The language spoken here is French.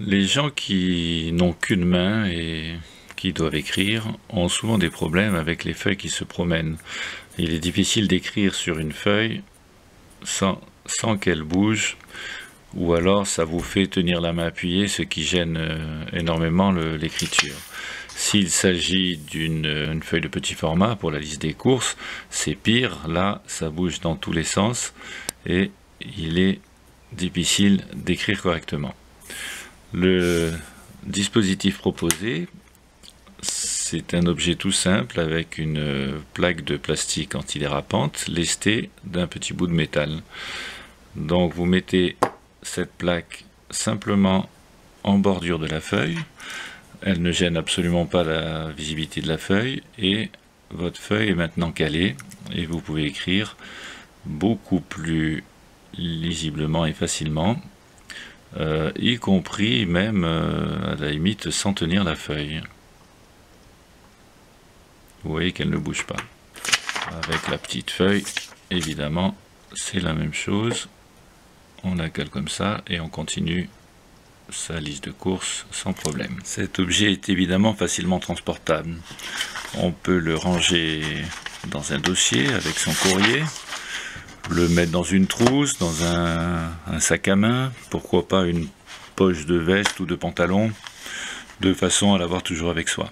Les gens qui n'ont qu'une main et qui doivent écrire ont souvent des problèmes avec les feuilles qui se promènent. Il est difficile d'écrire sur une feuille sans, qu'elle bouge ou alors ça vous fait tenir la main appuyée, ce qui gêne euh, énormément l'écriture. S'il s'agit d'une feuille de petit format pour la liste des courses, c'est pire. Là, ça bouge dans tous les sens et il est difficile d'écrire correctement. Le dispositif proposé, c'est un objet tout simple avec une plaque de plastique antidérapante lestée d'un petit bout de métal. Donc vous mettez cette plaque simplement en bordure de la feuille. Elle ne gêne absolument pas la visibilité de la feuille et votre feuille est maintenant calée et vous pouvez écrire beaucoup plus lisiblement et facilement, euh, y compris même euh, à la limite sans tenir la feuille. Vous voyez qu'elle ne bouge pas. Avec la petite feuille, évidemment, c'est la même chose on la cale comme ça et on continue sa liste de courses sans problème. Cet objet est évidemment facilement transportable. On peut le ranger dans un dossier avec son courrier, le mettre dans une trousse, dans un, sac à main, pourquoi pas une poche de veste ou de pantalon, de façon à l'avoir toujours avec soi.